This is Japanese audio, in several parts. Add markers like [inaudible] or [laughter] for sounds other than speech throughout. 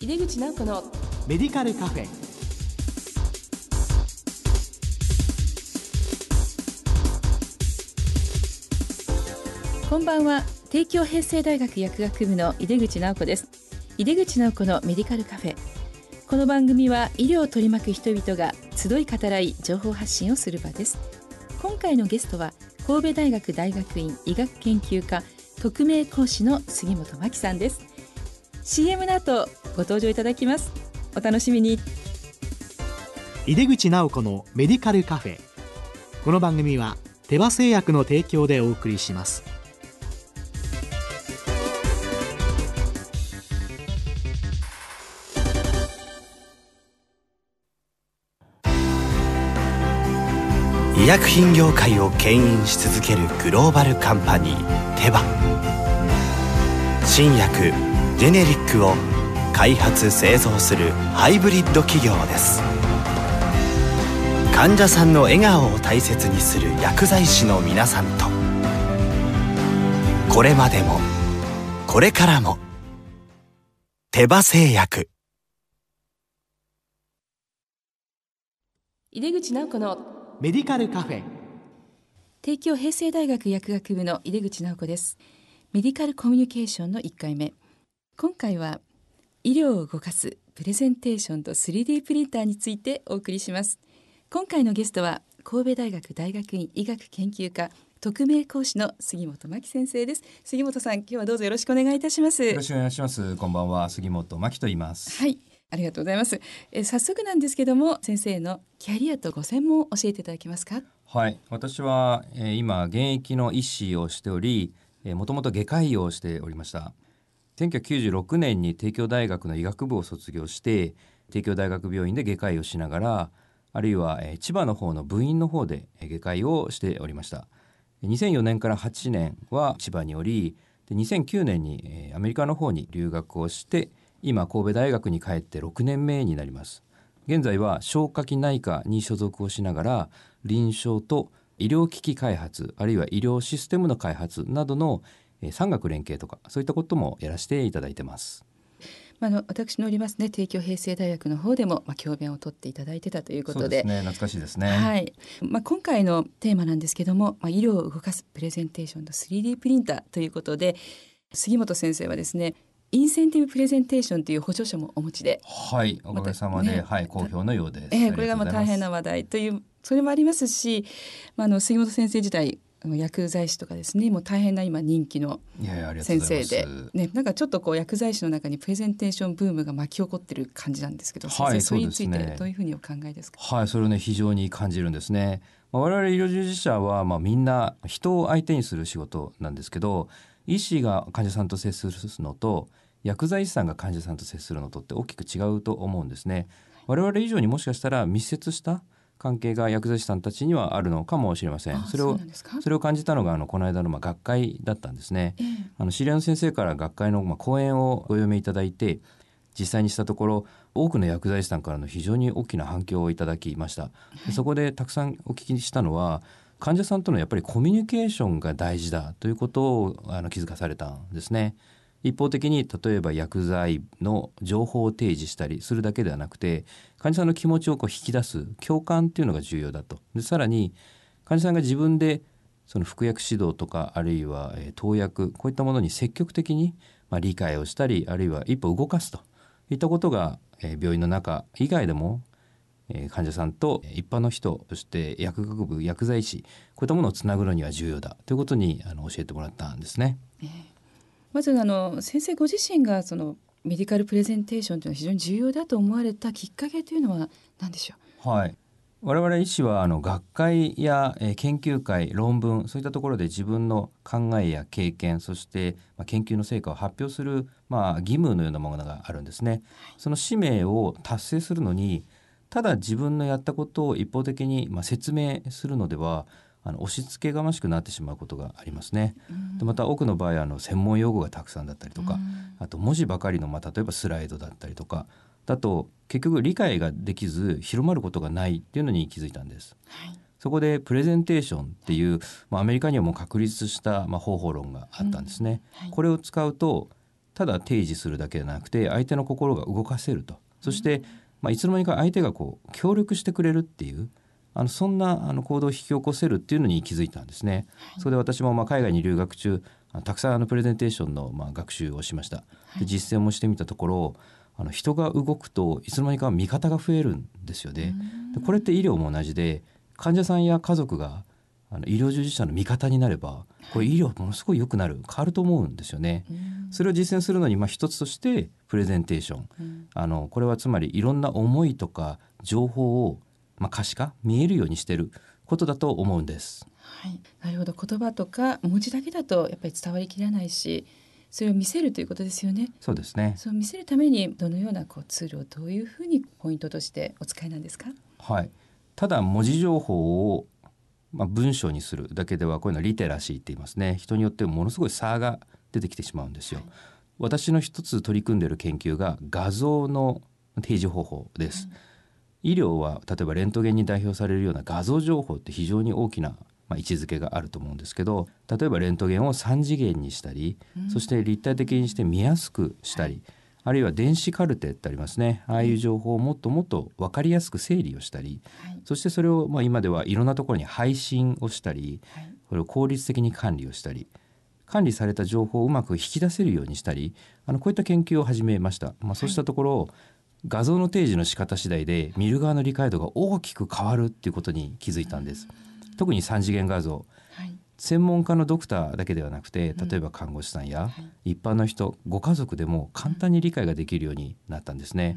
井出口直子のメディカルカフェ。こんばんは。帝京平成大学薬学部の井出口直子です。井出口直子のメディカルカフェ。この番組は医療を取り巻く人々が集い語らい情報発信をする場です。今回のゲストは神戸大学大学院医学研究科特命講師の杉本真希さんです CM の後ご登場いただきます。お楽しみに。井出口直子のメディカルカフェ。この番組は手羽製薬の提供でお送りします。医薬品業界を牽引し続けるグローバルカンパニーテバ。新薬ジェネリックを開発製造するハイブリッド企業です。患者さんの笑顔を大切にする薬剤師の皆さんと。これまでもこれからも手羽製薬。井出口直子のメディカルカフェ。帝京平成大学薬学部の井出口直子です。メディカルコミュニケーションの1回目今回は医療を動かすプレゼンテーションと 3D プリンターについてお送りします今回のゲストは神戸大学大学院医学研究科特命講師の杉本真希先生です杉本さん今日はどうぞよろしくお願いいたしますよろしくお願いします。こんばんは、杉本真希と言います。はいありがとうございますえ早速なんですけども先生のキャリアとご専門を教えていただけますか？はい、私は、えー今現役の医師をしており、えー、もともと外科医をしておりました。1996年に帝京大学の医学部を卒業して、帝京大学病院で外科医をしながら、あるいは、千葉の方の部員の方で外科医をしておりました。2004年から8年は千葉におり、で2009年に、アメリカの方に留学をして、今神戸大学に帰って6年目になります。現在は消化器内科に所属をしながら臨床と医療機器開発あるいは医療システムの開発などのえー産学連携とかそういったこともやらせていただいてます。まあ、あの私のおりますね帝京平成大学の方でも、まあ、教鞭を取っていただいてたということでそうですね懐かしいですね。はいまあ、今回のテーマなんですけども、まあ、医療を動かすプレゼンテーションの 3D プリンターということで杉本先生はですねインセンティブプレゼンテーションという補助者もお持ちで、はいおかげさまで、ねはい好評のようです。ええこれがまあ大変なな話題というそれもありますし、まあ、あの杉本先生自体薬剤師とかですねもう大変な今人気の先生。で、ね、なんかちょっとこう薬剤師の中にプレゼンテーションブームが巻き起こってる感じなんですけど、はい先生それについてどういうふうにお考えですか？はい、それをね非常に感じるんですね。まあ、我々医療従事者はまあみんな人を相手にする仕事なんですけど、医師が患者さんと接するのと薬剤師さんが患者さんと接するのとって大きく違うと思うんですね。我々以上にもしかしたら密接した関係が薬剤師さんたちにはあるのかもしれません。あそれをそれを感じたのがあのこの間のまあ学会だったんですね。ええ。あの知り合いの先生から学会のまあ講演をご読みいただいて実際にしたところ多くの薬剤師さんからの非常に大きな反響をいただきました、でそこでたくさんお聞きしたのは患者さんとのやっぱりコミュニケーションが大事だということをあの気づかされたんですね。一方的に例えば薬剤の情報を提示したりするだけではなくて患者さんの気持ちをこう引き出す共感っていうのが重要だと。でさらに患者さんが自分でその服薬指導とかあるいは、え投薬こういったものに積極的に、まあ、理解をしたりあるいは一歩動かすと。いったことが、え病院の中以外でも、え患者さんと一般の人そして薬学部薬剤師こういったものをつなぐのには重要だ。ということにあの教えてもらったんですね。まずあの先生ご自身がそのメディカルプレゼンテーションというのは非常に重要だと思われたきっかけというのは何でしょう？はい我々医師はあの学会やえー研究会論文そういったところで自分の考えや経験そしてまあ研究の成果を発表するまあ義務のようなものがあるんですね。その使命を達成するのにただ自分のやったことを一方的にまあ説明するのではあの押し付けがましくなってしまうことがありますね。でまた多くの場合あの専門用語がたくさんだったりとか、あと文字ばかりの、まあ、例えばスライドだったりとかだと結局理解ができず広まることがないっていうのに気づいたんです。そこでプレゼンテーションっていう、まあ、アメリカにはもう確立した、まあ、方法論があったんですね。これを使うとただ提示するだけではなくて相手の心が動かせると。そして、まあ、いつの間にか相手がこう協力してくれるっていうあのそんなあの行動を引き起こせるっていうのに気づいたんですね。それで私もまあ海外に留学中たくさんあのプレゼンテーションのまあ学習をしました。で実践もしてみたところあの人が動くといつの間にか味方が増えるんですよね。でこれって医療も同じで患者さんや家族があの医療従事者の味方になればこれ医療ものすごい良くなる変わると思うんですよね。それを実践するのにまあ一つとしてプレゼンテーション、あのこれはつまりいろんな思いとか情報をまあ可視化見えるようにしてることだと思うんです。はい、なるほど言葉とか文字だけだとやっぱり伝わりきらないしそれを見せるということですよね。そうですね。そう見せるためにどのようなこうツールをどういうふうにポイントとしてお使いなんですか？はい。ただ文字情報をまあ文章にするだけではこういうのはリテラシーって言いますね。人によってものすごい差が出てきてしまうんですよ。はい私の一つ取り組んでいる研究が画像の提示方法です。医療は例えばレントゲンに代表されるような画像情報って非常に大きな、まあ、位置づけがあると思うんですけど例えばレントゲンを3次元にしたり、そして立体的にして見やすくしたり、あるいは電子カルテってありますね。ああいう情報をもっともっと分かりやすく整理をしたりはい。そしてそれをまあ今ではいろんなところに配信をしたりはい。これを効率的に管理をしたり管理された情報をうまく引き出せるようにしたりあのこういった研究を始めました、まあ、そうしたところ、画像の提示の仕方次第で見る側の理解度が大きく変わるっていうことに気づいたんです。特に3次元画像。はい。専門家のドクターだけではなくて例えば看護師さんや一般の人ご家族でも簡単に理解ができるようになったんですね。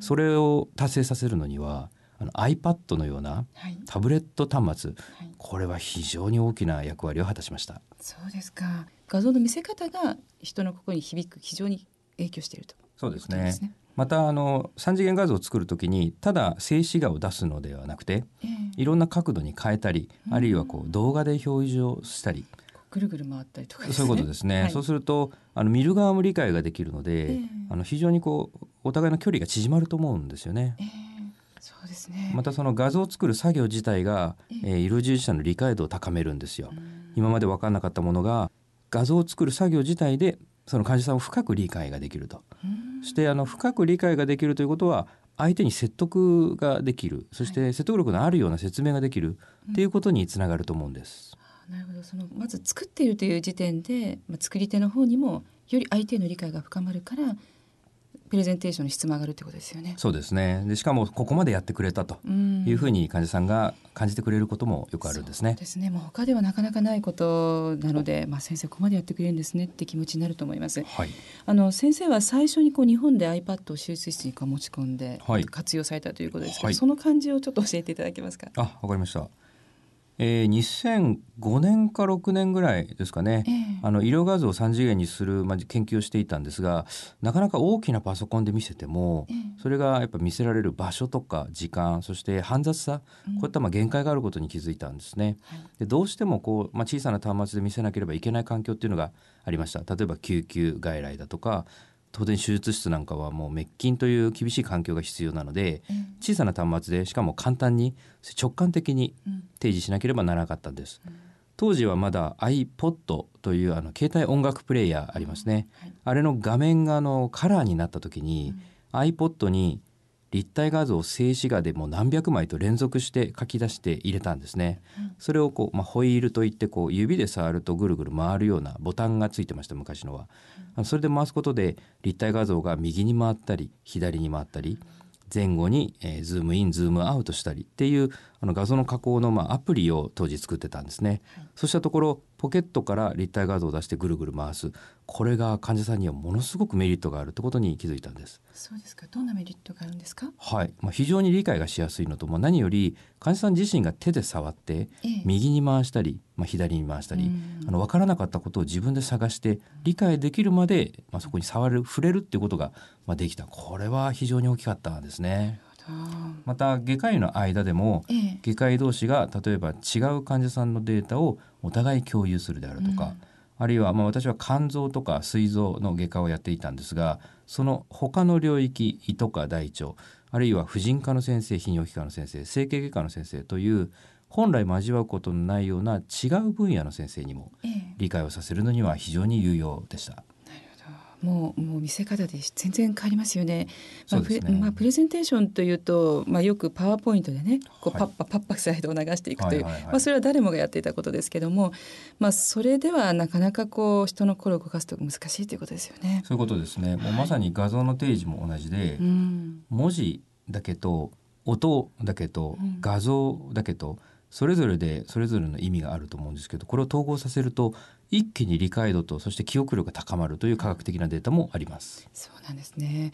それを達成させるのにはあの iPad のようなはい。タブレット端末。はい。これは非常に大きな役割を果たしました。そうですか。画像の見せ方が人の心に響く非常に影響していると。そうですね。すね。またあの3次元画像を作るときにただ静止画を出すのではなくてええ。いろんな角度に変えたりあるいはこう動画で表示をしたり。ぐるぐる回ったりとかね。そういうことですね、はい。そうするとあの見る側も理解ができるので、ええ。あの非常にこうお互いの距離が縮まると思うんですよね。ええ。そうですね。またその画像を作る作業自体が、ええ。ー医療従事者の理解度を高めるんですよ。今まで分かんなかったものが画像を作る作業自体でその患者さんを深く理解ができると。そしてあの深く理解ができるということは相手に説得ができる。そして説得力のあるような説明ができる。っていうことにつながると思うんです。なるほど。そのまず作っているという時点で、まあ、作り手の方にもより相手への理解が深まるからプレゼンテーションの質も上がるってことですよね。そうですねでしかもここまでやってくれたとうんいうふうに患者さんが感じてくれることもよくあるんですねそう。ですね。もう他ではなかなかないことなので、まあ先生ここまでやってくれるんですねって気持ちになると思います。はい、あの先生は最初にこう日本で iPad を手術室にこう持ち込んではい活用されたということですけど、はいその感じをちょっと教えていただけますか？あわかりました。えー、2005年か6年ぐらいですかね、ええ。あの医療画像を3次元にする、まあ、研究をしていたんですがなかなか大きなパソコンで見せても、ええ。それがやっぱ見せられる場所とか時間そして煩雑さ、うん。こういったまあ限界があることに気づいたんですね。はい。でどうしてもこう、まあ、小さな端末で見せなければいけない環境っていうのがありました。例えば救急外来だとか当然手術室なんかはもう滅菌という厳しい環境が必要なのでえ小さな端末でしかも簡単に直感的にうん提示しなければならなかったんです。当時はまだ iPod というあの携帯音楽プレイヤーありますね。はいあれの画面があのカラーになった時に、iPod に立体画像を静止画でもう何百枚と連続して書き出して入れたんですね。それをこう、まあ、ホイールといってこう指で触るとぐるぐる回るようなボタンがついてました昔のは。あのそれで回すことで立体画像が右に回ったり左に回ったり前後に、えーズームインズームアウトしたりっていうあの画像の加工の、まあ、アプリを当時作ってたんですね。そうしたところポケットから立体画像を出してぐるぐる回すこれが患者さんにはものすごくメリットがあるってことに気づいたんです。そうですか。どんなメリットがあるんですか？はい、まあ、非常に理解がしやすいのと、まあ、何より患者さん自身が手で触ってええ右に回したり、まあ、左に回したりうんあの分からなかったことを自分で探して理解できるまで、まあ、そこに触る触れるっていうことが、まあ、できたこれは非常に大きかったですね。あまた外科医の間でも外科医同士が例えば違う患者さんのデータをお互い共有するであるとか、あるいはまあ私は肝臓とか膵臓の外科をやっていたんですがその他の領域胃とか大腸あるいは婦人科の先生泌尿器科の先生整形外科の先生という本来交わうことのないような違う分野の先生にもええ。理解をさせるのには非常に有用でした。もうもう見せ方で全然変わりますよね。まあねプレまあプレゼンテーションというと、まあよくパワーポイントでね、こうはいパッパパッパスライドを流していくという、はいはいはいまあそれは誰もがやっていたことですけども、まあそれではなかなかこう人の心を動かすと難しいということですよね。そういうことですね。もうまさに画像の提示も同じで、うん、文字だけと音だけとうん画像だけとそれぞれでそれぞれの意味があると思うんですけどこれを統合させると一気に理解度とそして記憶力が高まるという科学的なデータもあります。そうなんですね。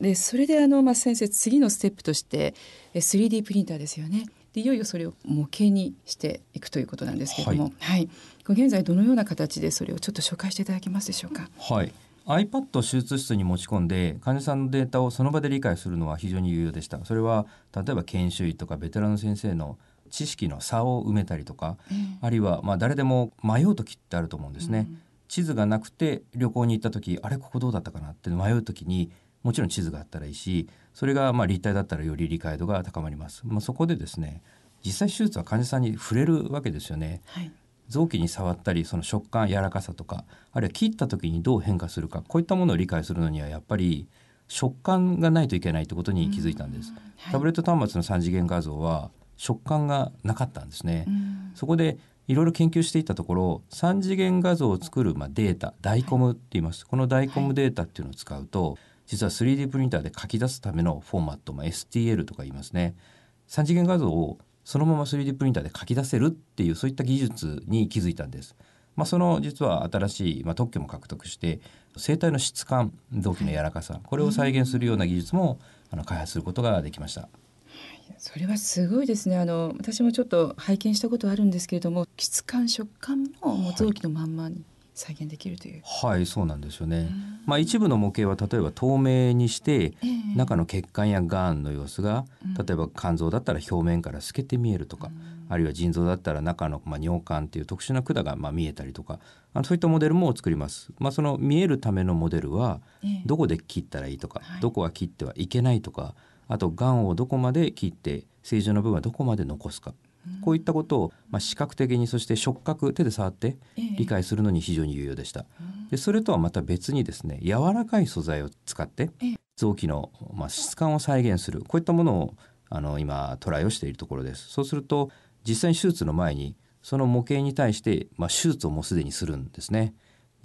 でそれであの、まあ、先生次のステップとしてえ 3D プリンターですよね。でいよいよそれを模型にしていくということなんですけれども、はい、これ現在どのような形でそれをちょっと紹介していただけますでしょうか？はい iPad を手術室に持ち込んで患者さんのデータをその場で理解するのは非常に有用でしたそれは例えば研修医とかベテランの先生の知識の差を埋めたりとかあるいはまあ誰でも迷う時ってあると思うんですね、地図がなくて旅行に行った時あれここどうだったかなって迷う時にもちろん地図があったらいいしそれがまあ立体だったらより理解度が高まります、まあ、そこでですね実際手術は患者さんに触れるわけですよね。はい、臓器に触ったりその食感柔らかさとかあるいは切った時にどう変化するかこういったものを理解するのにはやっぱり食感がないといけないってことに気づいたんです、タブレット端末の3次元画像は食感がなかったんですね、うん。そこでいろいろ研究していったところ3次元画像を作るまあデータダイコムって言います、このダイコムデータっていうのを使うと実は 3D プリンターで書き出すためのフォーマット、まあ、STL とか言いますね。3次元画像をそのまま 3D プリンターで書き出せるっていうそういった技術に気づいたんです。まあ、その実は新しい、まあ、特許も獲得して生体の質感臓器の柔らかさこれを再現するような技術もあの開発することができました。それはすごいですね。あの私もちょっと拝見したことあるんですけれども質感食感ももう臓器のまんまに再現できるという、はいそうなんですよね。まあ、一部の模型は例えば透明にしてええ。中の血管やがんの様子がうん。例えば肝臓だったら表面から透けて見えるとか、あるいは腎臓だったら中のまあ尿管っていう特殊な管がまあ見えたりとかあのそういったモデルも作ります。まあ、その見えるためのモデルはええ。どこで切ったらいいとか、はい。どこは切ってはいけないとかあとがんをどこまで切って正常な部分はどこまで残すか、こういったことをまあ視覚的にそして触覚手で触ってええ理解するのに非常に有用でした。でそれとはまた別にですね柔らかい素材を使ってええ臓器の、まあ、質感を再現するこういったものをあの今トライをしているところです。そうすると実際に手術の前にその模型に対して、まあ、手術をもうすでにするんですね。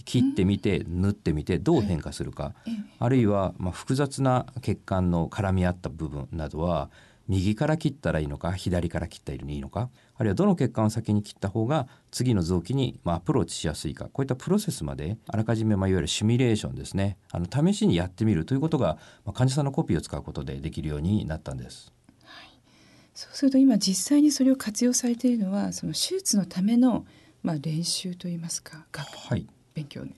切ってみて縫ってみてどう変化するか、ええ。あるいはまあ複雑な血管の絡み合った部分などは右から切ったらいいのか左から切ったらいいのかあるいはどの血管を先に切った方が次の臓器にまあアプローチしやすいか。こういったプロセスまであらかじめまあいわゆるシミュレーションですね。あの試しにやってみるということがまあ患者さんのコピーを使うことでできるようになったんです。そうすると今実際にそれを活用されているのはその手術のためのまあ練習といいますか学はい勉強ね。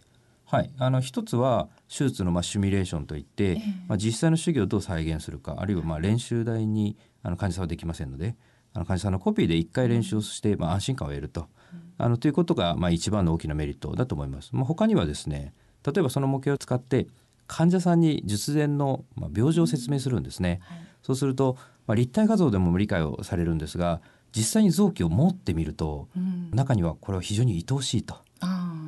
はい、あの一つは手術のまあシミュレーションといって、ええまあ、実際の手技をどう再現するかあるいはまあ練習台にあの患者さんはできませんのであの患者さんのコピーで一回練習をして、まあ、安心感を得ると,、あのということがまあ一番の大きなメリットだと思います。まあ、他にはですね例えばその模型を使って患者さんに術前のまあ病状を説明するんですね。そうすると、まあ、立体画像でも理解をされるんですが実際に臓器を持ってみるとうん、中にはこれは非常に愛おしいと。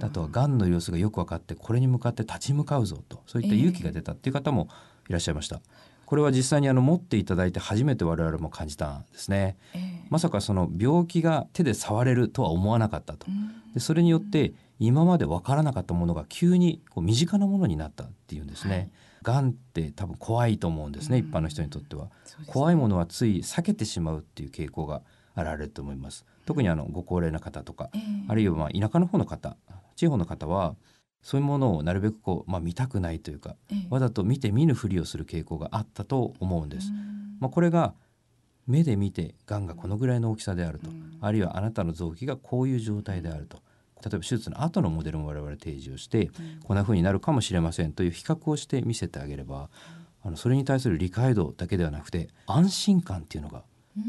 ああとはがんの様子がよく分かってこれに向かって立ち向かうぞとそういった勇気が出たっていう方もいらっしゃいました。これは実際にあの持っていただいて初めて我々も感じたんですね。ええまさかその病気が手で触れるとは思わなかったと。うんでそれによって今まで分からなかったものが急にこう身近なものになったっていうんですね。がんって多分怖いと思うんですね、うん一般の人にとっては。ね怖いものはつい避けてしまうっていう傾向が現れると思います。特にあのご高齢な方とかええあるいはまあ田舎の方の方地方の方はそういうものをなるべくこう、まあ、見たくないというかええ。わざと見て見ぬふりをする傾向があったと思うんです。うん。まあ、これが目で見てがん。がこのぐらいの大きさであると、うん。あるいはあなたの臓器がこういう状態であると。例えば手術の後のモデルも我々提示をして、こんな風になるかもしれませんという比較をして見せてあげれば、あのそれに対する理解度だけではなくて安心感っていうのが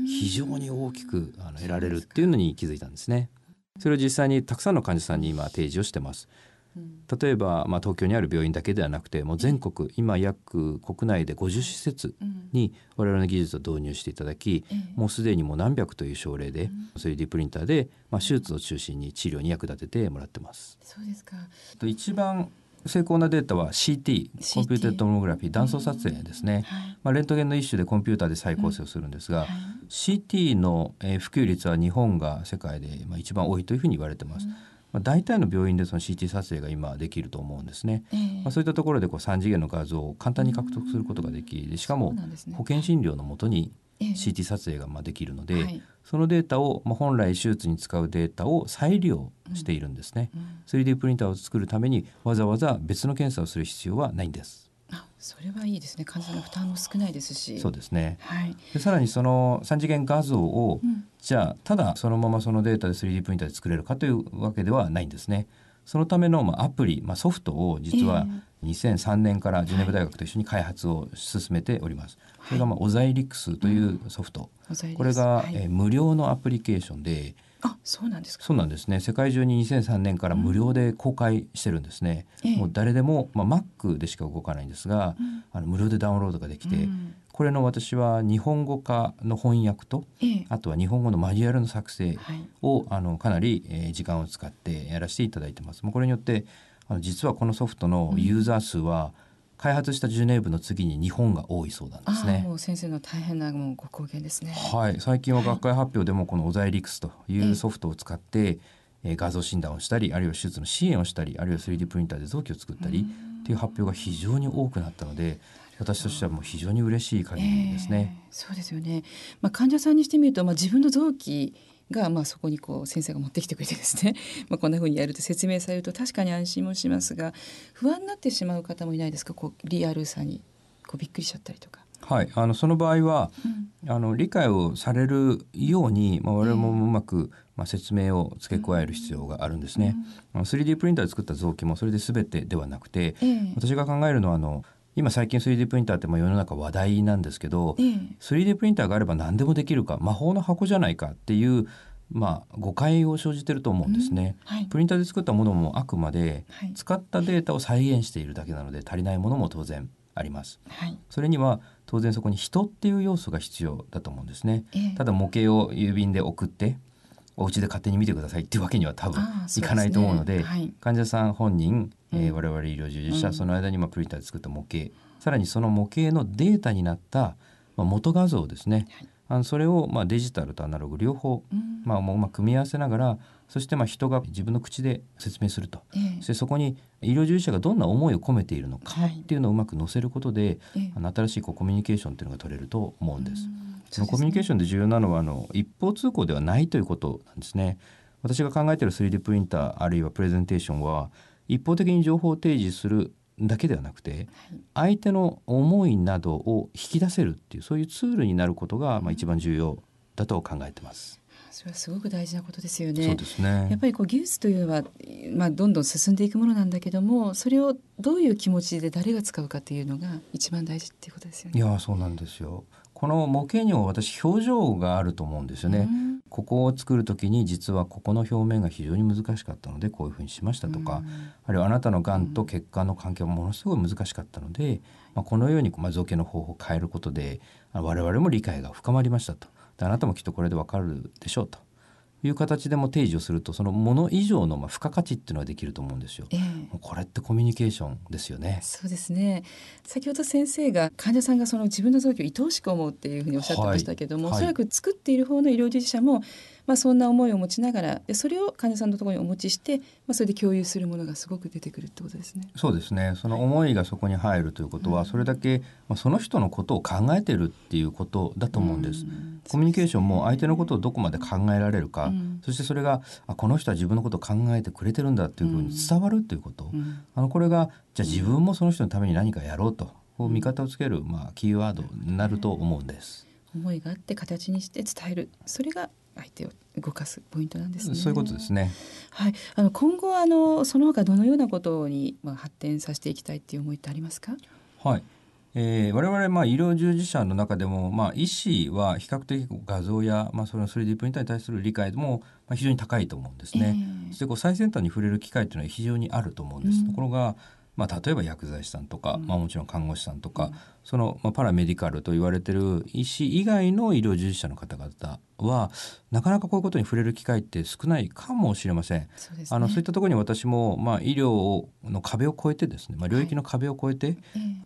非常に大きくあの得られるっていうのに気づいたんですね。それを実際にたくさんの患者さんに今提示をしてます。例えば、まあ、東京にある病院だけではなくてもう全国今約国内で50施設うんに我々の技術を導入していただきええもうすでにもう何百という症例で 3D プリンターで、まあ、手術を中心に治療に役立ててもらってます。そうですか。と一番成功なデータは CT, CT コンピュータートモグラフィー断層撮影ですね、はい。まあ、レントゲンの一種でコンピューターで再構成をするんですが、はい。CT のえー普及率は日本が世界でまあ一番多いというふうに言われてます。まあ、大体の病院でその CT 撮影が今できると思うんですね。ええ。まあ、そういったところでこう3次元の画像を簡単に獲得することができでしかも保険診療のもとにええ CT 撮影がまあできるので、はいそのデータを、まあ、本来手術に使うデータを再利用しているんですね。うん 3D プリンターを作るためにわざわざ別の検査をする必要はないんです。あそれはいいですね患者の負担も少ないですしそうですね。はい、でさらにその3次元画像を、うんじゃあただそのままそのデータで 3D プリンターで作れるかというわけではないんですね。そのためのまあアプリ、まあ、ソフトを実は2003年からジュネーブ大学と一緒に開発を進めております。これがまあ OsiriX というソフト、ございますこれが、はい。えー無料のアプリケーションであそうなんですか。そうなんですね。世界中に2003年から無料で公開してるんですね。ええ。もう誰でも、まあ、Mac でしか動かないんですが、うん。あの無料でダウンロードができて、うん。これの私は日本語化の翻訳とええ。あとは日本語のマニュアルの作成はい。をあのかなり、えー時間を使ってやらせていただいてます。もうこれによってあの実はこのソフトのユーザー数は開発したジュネーブの次に日本が多いそうなんですね。もう先生の大変なもうご貢献ですね。はい、最近は学会発表でもこのオザイリクスといええ。うソフトを使って、えー画像診断をしたりあるいは手術の支援をしたりあるいは 3D プリンターで臓器を作ったりっていう発表が非常に多くなったので私としてはもう非常に嬉しい限りですね。ええ。そうですよね。まあ患者さんにしてみると、まあ自分の臓器がまあそこにこう先生が持ってきてくれてですね、[laughs] まあこんな風にやると説明されると確かに安心もしますが、不安になってしまう方もいないですか？こうリアルさに。こうびっくりしちゃったりとか。はい、あのその場合はあの理解をされるように、まあ、我々もうまく、まあ、説明を付け加える必要があるんですね。あの 3D プリンターで作った臓器もそれで全てではなくて、ええ。私が考えるのはあの今最近 3D プリンターってまあ世の中話題なんですけど、ええ 3D プリンターがあれば何でもできるか魔法の箱じゃないかっていう、まあ、誤解を生じてると思うんですね。はい。プリンターで作ったものもあくまではい使ったデータを再現しているだけなので足りないものも当然あります。はい。それには当然そこに人っていう要素が必要だと思うんですね。ええただ模型を郵便で送ってお家で勝手に見てくださいっていうわけには多分いかないと思うのではい。患者さん本人、えーうん我々医療従事者、うん。その間にまあプリンターで作った模型さらにその模型のデータになった、まあ、元画像ですね、はい。あのそれをまあデジタルとアナログ両方、うん。まあ、もうまあ組み合わせながらそしてまあ人が自分の口で説明すると。ええ。そしてそこに医療従事者がどんな思いを込めているのかはい。っていうのをうまく載せることで、ええ。あの新しいこうコミュニケーションっていうのが取れると思うんです。うんそのコミュニケーション。ンで重要なのはあの一方通行ではないということなんですね。私が考えている 3D プリンターあるいはプレゼンテーションは一方的に情報を提示するだけではなくて相手の思いなどを引き出せるっていうそういうツールになることがまあ一番重要だと考えてます。それはすごく大事なことですよね。そうですね。やっぱりこう技術というのは、まあ、どんどん進んでいくものなんだけどもそれをどういう気持ちで誰が使うかっていうのが一番大事っていうことですよね。いやそうなんですよ。この模型にも私表情があると思うんですよね。うんここを作る時に実はここの表面が非常に難しかったのでこういうふうにしましたとか、うんあるいはあなたのがんと血管の関係はものすごい難しかったので、まあ、このようにまあ造形の方法を変えることであ我々も理解が深まりましたとであなたもきっとこれでわかるでしょうと。いう形でも提示をするとそのもの以上のまあ付加価値っていうのができると思うんですよ。ええ。もうこれってコミュニケーションですよね。そうですね。先ほど先生が患者さんがその自分の臓器を愛おしく思うっていうふうにおっしゃってましたけども、はい。おそらく作っている方の医療従事者も、まあ、そんな思いを持ちながらでそれを患者さんのところにお持ちして、まあ、それで共有するものがすごく出てくるってことですね。そうですね。その思いがそこに入るということは、それだけ、まあ、その人のことを考えてるっていうことだと思うんです。ん。コミュニケーションも相手のことをどこまで考えられるか、うん。そしてそれがあこの人は自分のことを考えてくれてるんだっていうふうに伝わるっていうこと、うん。あのこれがじゃあ自分もその人のために何かやろうとこう味方をつける、まあ、キーワードになると思うんです。思いがあって形にして伝えるそれが相手を動かすポイントなんですね。そういうことですね。はい、あの今後はあのその他どのようなことにまあ発展させていきたいっていう思いってありますか？はい。えー、我々まあ医療従事者の中でもまあ医師は比較的画像やまあその 3D プリンターに対する理解もまあ非常に高いと思うんですね。ええそしてこう最先端に触れる機会というのは非常にあると思うんです。うんところがまあ、例えば薬剤師さんとか、うん。まあ、もちろん看護師さんとか、うん。その、まあ、パラメディカルと言われてる医師以外の医療従事者の方々はなかなかこういうことに触れる機会って少ないかもしれません。ね。あのそういったところに私も、まあ、医療の壁を越えてですね、まあ、領域の壁を越えて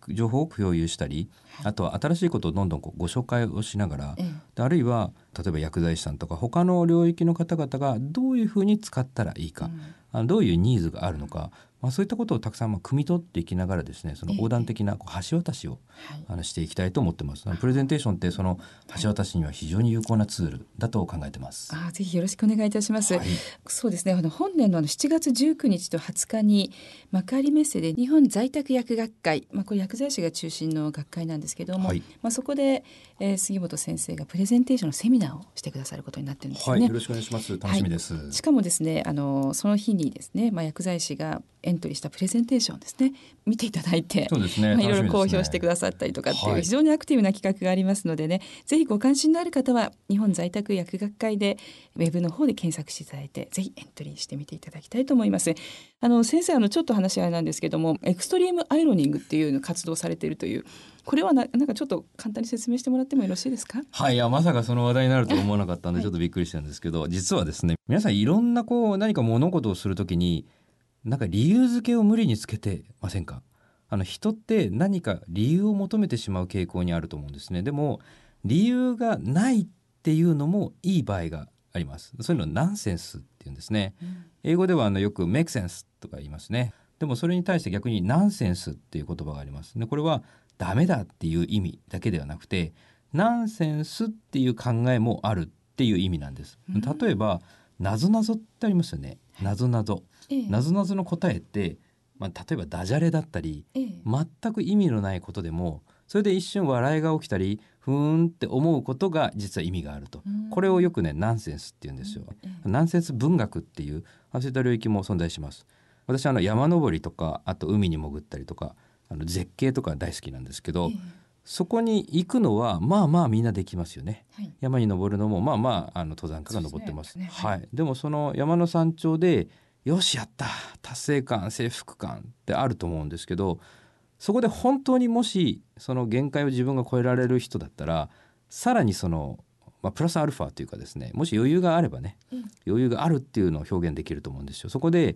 え情報を共有したり、あとは新しいことをどんどんこうご紹介をしながら、あるいは例えば薬剤師さんとか他の領域の方々がどういうふうに使ったらいいか、うん。あのどういうニーズがあるのか、まあ、そういったことをたくさんまあ汲み取っていきながらですねそのええ横断的なこう橋渡しをはいあのしていきたいと思ってます。あのプレゼンテーションってその橋渡しには非常に有効なツールだと考えてます。あーぜひよろしくお願いいたします。はいそうですね。あの本年のあの7月19日と20日に幕張メッセで日本在宅薬学会、まあこれ薬剤師が中心の学会なんですけども、はいまあそこで、えー杉本先生がプレゼンテーションのセミナーをしてくださることになってるんですよはい、ね。よろしくお願いします。楽しみです。しかもですねあのその日にですね、まあ、薬剤師がエントリーしたプレゼンテーションですね。見ていただいてね。まあ、いろいろ公表してくださったりとかっていうはい。非常にアクティブな企画がありますのでね、ぜひご関心のある方は日本在宅薬学会でウェブの方で検索していただいてぜひエントリーしてみていただきたいと思います。あの先生あのちょっと話あれなんですけどもエクストリームアイロニングっていうの活動されているというこれはななんかちょっと簡単に説明してもらってもよろしいですか？はい、いやまさかその話題になると思わなかったんでちょっとびっくりしたんですけど、実はですね皆さんいろんなこう何か物事をするときになんか理由付けを無理につけてませんか？あの人って何か理由を求めてしまう傾向にあると思うんですね。でも理由がないっていうのもいい場合があります。そういうのをナンセンスっていうんですね。英語ではあのよく make sense とか言いますね。でもそれに対して逆にナンセンスっていう言葉があります。でこれはダメだっていう意味だけではなくてナンセンスっていう考えもあるっていう意味なんです。うん。例えばなぞなぞってありますよね。なぞなぞ。ええなぞなぞの答えって、まあ、例えばダジャレだったりええ。全く意味のないことでもそれで一瞬笑いが起きたりふーんって思うことが実は意味があると。うん。これをよくねナンセンスって言うんですよ。ええ。ナンセンス文学っていうあそういった領域も存在します。私あの山登りとかあと海に潜ったりとかあの絶景とか大好きなんですけど、ええ。そこに行くのはまあまあみんなできますよね。はい。山に登るのもまあまああの登山家が登ってます。そうですね。はい。でもその山の山頂でよしやった。達成感征服感ってあると思うんですけどそこで本当にもしその限界を自分が超えられる人だったらさらにその、まあ、プラスアルファというかですねもし余裕があればねええ余裕があるっていうのを表現できると思うんですよ。そこで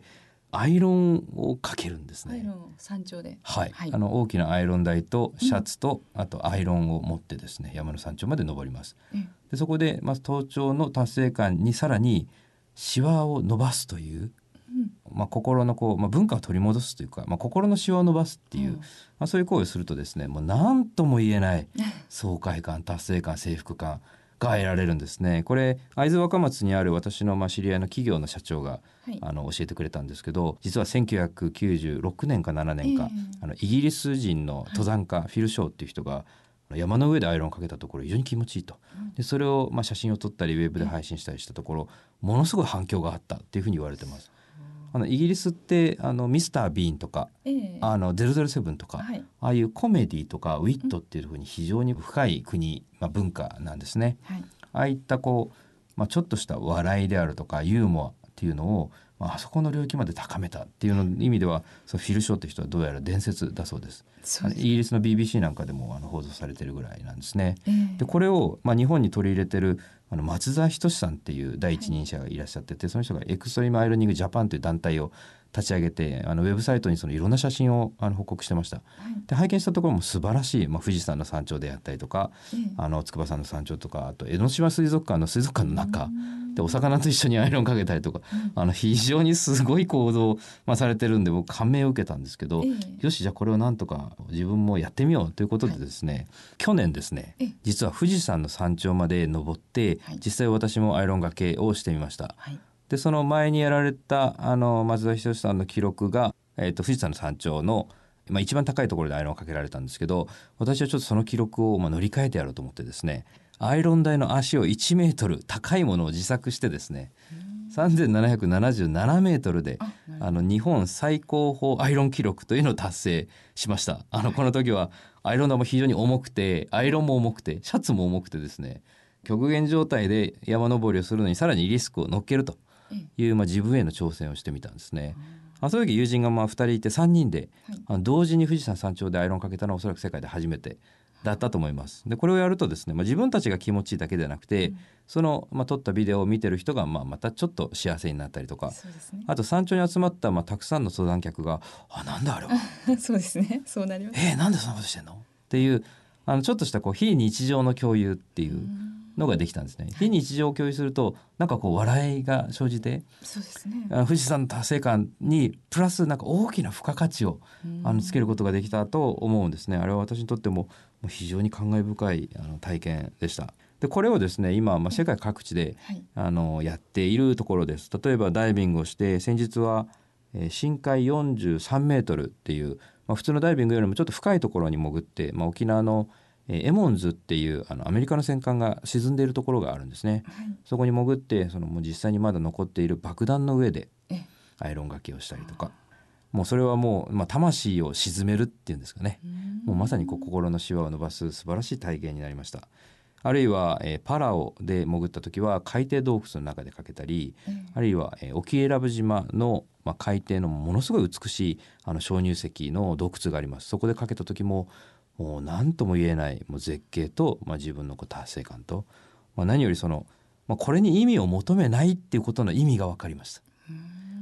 アイロンをかけるんですね。アイロン山頂で。はい、はい。あの大きなアイロン台とシャツと、あとアイロンを持ってですね山の山頂まで登ります。ええでそこで、まず登頂の達成感にさらにシワを伸ばすという、うんまあ、心のこう、まあ、文化を取り戻すというか、まあ、心のシワを伸ばすっていう、うん。まあ、そういう行為をするとですねもう何とも言えない [laughs] 爽快感達成感征服感が得られるんですね。これ会津若松にある私のまあ知り合いの企業の社長がはい。あの教えてくれたんですけど実は1996年か7年か、ええあのイギリス人の登山家、フィル・ショーっていう人が山の上でアイロンをかけたところ非常に気持ちいいと。うん。でそれをまあ写真を撮ったりウェブで配信したりしたところものすごい反響があったっていうふうに言われてます。あのイギリスってあのミスター・ビーンとかええあの007とか、はいああいうコメディとかウィットっていうふうに非常に深い国、まあ、文化なんですね。はいああいったこう、まあ、ちょっとした笑いであるとかユーモアっていうのを、まああそこの領域まで高めたっていうの意味ではそのフィル・ショーって人はどうやら伝説だそうです。そうですイギリスの BBC なんかでもあの報道されてるぐらいなんですね。ええでこれを、まあ、日本に取り入れてるあの松沢仁さんっていう第一人者がいらっしゃってて、その人がエクストリームアイロニングジャパンという団体を立ち上げてあのウェブサイトにそのいろんな写真をあの報告してました。はい。で拝見したところも素晴らしい、まあ、富士山の山頂であったりとかええ。あの筑波山の山頂とかあと江ノ島水族館の水族館の中うん。でお魚と一緒にアイロンかけたりとかあの非常にすごい行動を、まあ、されてるんで僕感銘を受けたんですけど、ええ。よしじゃあこれをなんとか自分もやってみようということでですね、去年ですねええ。実は富士山の山頂まで登って、はい。実際私もアイロンがけをしてみました。はいでその前にやられたあの松田仁さんの記録が、えー、と富士山の山頂の、まあ、一番高いところでアイロンをかけられたんですけど私はちょっとその記録をまあ乗り換えてやろうと思ってですねアイロン台の足を1メートル高いものを自作してですね3777メートルであの日本最高峰アイロン記録というのを達成しました。あのこの時はアイロン台も非常に重くてアイロンも重くてシャツも重くてですね極限状態で山登りをするのにさらにリスクを乗っけると。ええいう、まあ、自分への挑戦をしてみたんですね。あその時友人がまあ2人いて3人で、はい。同時に富士山山頂でアイロンかけたのはおそらく世界で初めてだったと思います。でこれをやるとですね、まあ、自分たちが気持ちいいだけではなくて、うん。その、まあ、撮ったビデオを見てる人が、まあ、またちょっと幸せになったりとかね。あと山頂に集まった、まあ、たくさんの登山客が「あなんだあれは。[laughs] そうですね。そうなります。えー、なんでそんなことしてんの?」っていうあのちょっとしたこう非日常の共有っていうのができたんですね。非日常を共有するとなんかこう笑いが生じてそうですね富士山の達成感にプラスなんか大きな付加価値をあのつけることができたと思うんですね。あれは私にとっても非常に感慨深いあの体験でした。でこれをですね今、まあ、世界各地ではいあのやっているところです。例えばダイビングをして先日は、えー深海43メートルっていう、まあ、普通のダイビングよりもちょっと深いところに潜って、まあ、沖縄の、えーエモンズっていうあのアメリカの戦艦が沈んでいるところがあるんですね。はい。そこに潜ってそのもう実際にまだ残っている爆弾の上でええ。アイロンがけをしたりとか。もうそれはもう、まあ、魂を沈めるっていうんですかね。もうまさにこう心のシワを伸ばす素晴らしい体験になりました。あるいは、えーパラオで潜った時は海底洞窟の中でかけたりええ。あるいは、えー沖永良部島の、まあ、海底のものすごい美しいあの鍾乳石の洞窟があります。そこでかけた時ももう何とも言えないもう絶景と、まあ、自分のこう達成感と、まあ、何よりその、まあ、これに意味を求めないっていうことの意味が分かりました。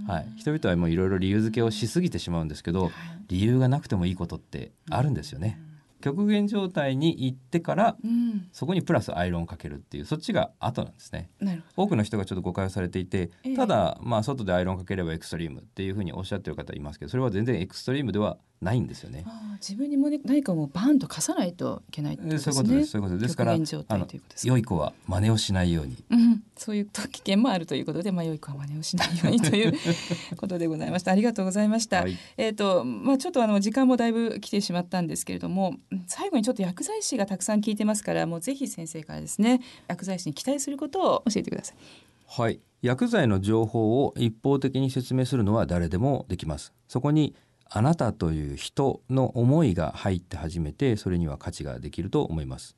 はい、人々はもういろいろ理由付けをしすぎてしまうんですけど、理由がなくてもいいことってあるんですよね。極限状態に行ってからうんそこにプラスアイロンをかけるっていうそっちが後なんですね。多くの人がちょっと誤解をされていてええただまあ外でアイロンかければエクストリームっていうふうにおっしゃってる方いますけどそれは全然エクストリームではないんですよね自分にもね何かもうバーンと貸さないといけないねそういうことですそういうことですですから良い子は真似をしないようにうん、そういう危険もあるということで、まあ、良い子は真似をしないようにということでございました。[laughs] ありがとうございました。はいえっ、と、まあ、ちょっとあの時間もだいぶ来てしまったんですけれども、うん最後にちょっと薬剤師がたくさん聞いてますから、もうぜひ先生からですね、薬剤師に期待することを教えてください。はい、薬剤の情報を一方的に説明するのは誰でもできます。そこにあなたという人の思いが入って初めてそれには価値ができると思います。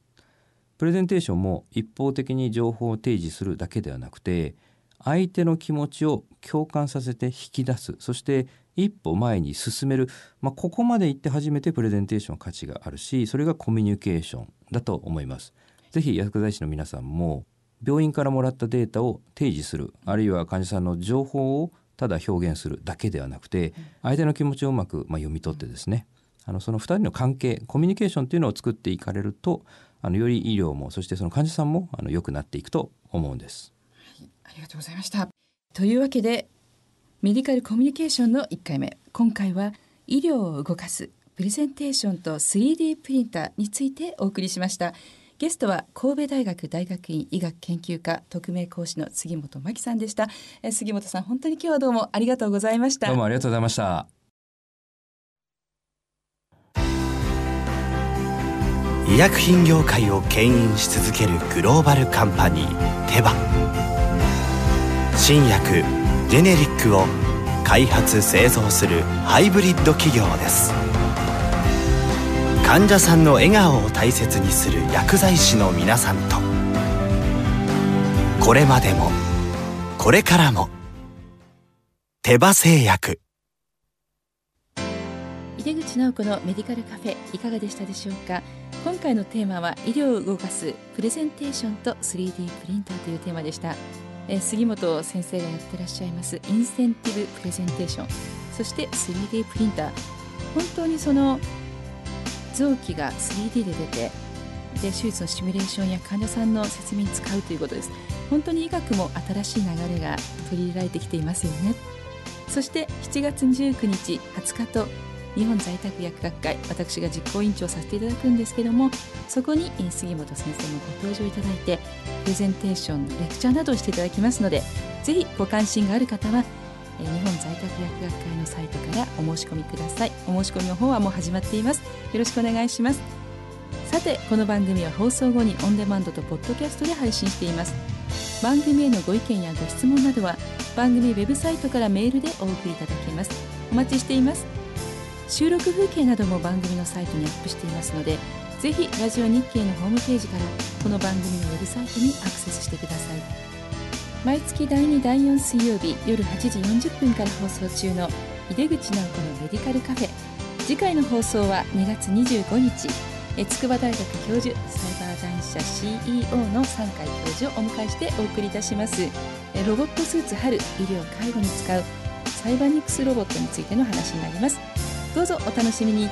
プレゼンテーションも一方的に情報を提示するだけではなくて相手の気持ちを共感させて引き出すそして一歩前に進める、まあ、ここまで行って初めてプレゼンテーション価値があるしそれがコミュニケーションだと思います。ぜひ薬剤師の皆さんも病院からもらったデータを提示するあるいは患者さんの情報をただ表現するだけではなくて相手の気持ちをうまくまあ読み取ってですねあのその2人の関係コミュニケーションというのを作っていかれるとあのより医療もそしてその患者さんもあの良くなっていくと思うんです。ありがとうございました。というわけでメディカルコミュニケーションの1回目今回は医療を動かすプレゼンテーションと 3D プリンターについてお送りしましたゲストは神戸大学大学院医学研究科特命講師の杉本真希さんでした。え杉本さん本当に今日はどうもありがとうございました。どうもありがとうございました。医薬品業界を牽引し続けるグローバルカンパニーテバ。新薬ジェネリックを開発製造するハイブリッド企業です患者さんの笑顔を大切にする薬剤師の皆さんと。これまでもこれからも手羽製薬。井出口直子のメディカルカフェいかがでしたでしょうか？今回のテーマは医療を動かすプレゼンテーションと 3D プリンターというテーマでした。え杉本先生がやってらっしゃいますインセンティブプレゼンテーション。そして 3D プリンター。本当にその臓器が 3D で出てで手術のシミュレーションや患者さんの説明に使うということです。本当に医学も新しい流れが取り入れられてきていますよね。そして7月19日20日と日本在宅薬学会私が実行委員長させていただくんですけどもそこに杉本先生もご登場いただいてプレゼンテーションレクチャーなどをしていただきますのでぜひご関心がある方はえ日本在宅薬学会のサイトからお申し込みください。お申し込みの方はもう始まっています。よろしくお願いします。さてこの番組は放送後にオンデマンドとポッドキャストで配信しています。番組へのご意見やご質問などは番組ウェブサイトからメールでお送りいただけます。お待ちしています。収録風景なども番組のサイトにアップしていますのでぜひラジオ日経のホームページからこの番組のウェブサイトにアクセスしてください。毎月第2第4水曜日夜8時40分から放送中の井出口直子のメディカルカフェ。次回の放送は2月25日。え筑波大学教授サイバー男社 CEO の三海教授をお迎えしてお送りいたします。えロボットスーツ春医療介護に使うサイバニクスロボットについての話になります。どうぞお楽しみに。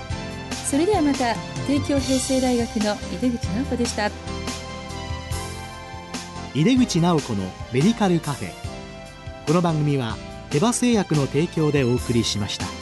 それではまた帝京平成大学の井出口直子でした。井出口直子のメディカルカフェこの番組は手羽製薬の提供でお送りしました。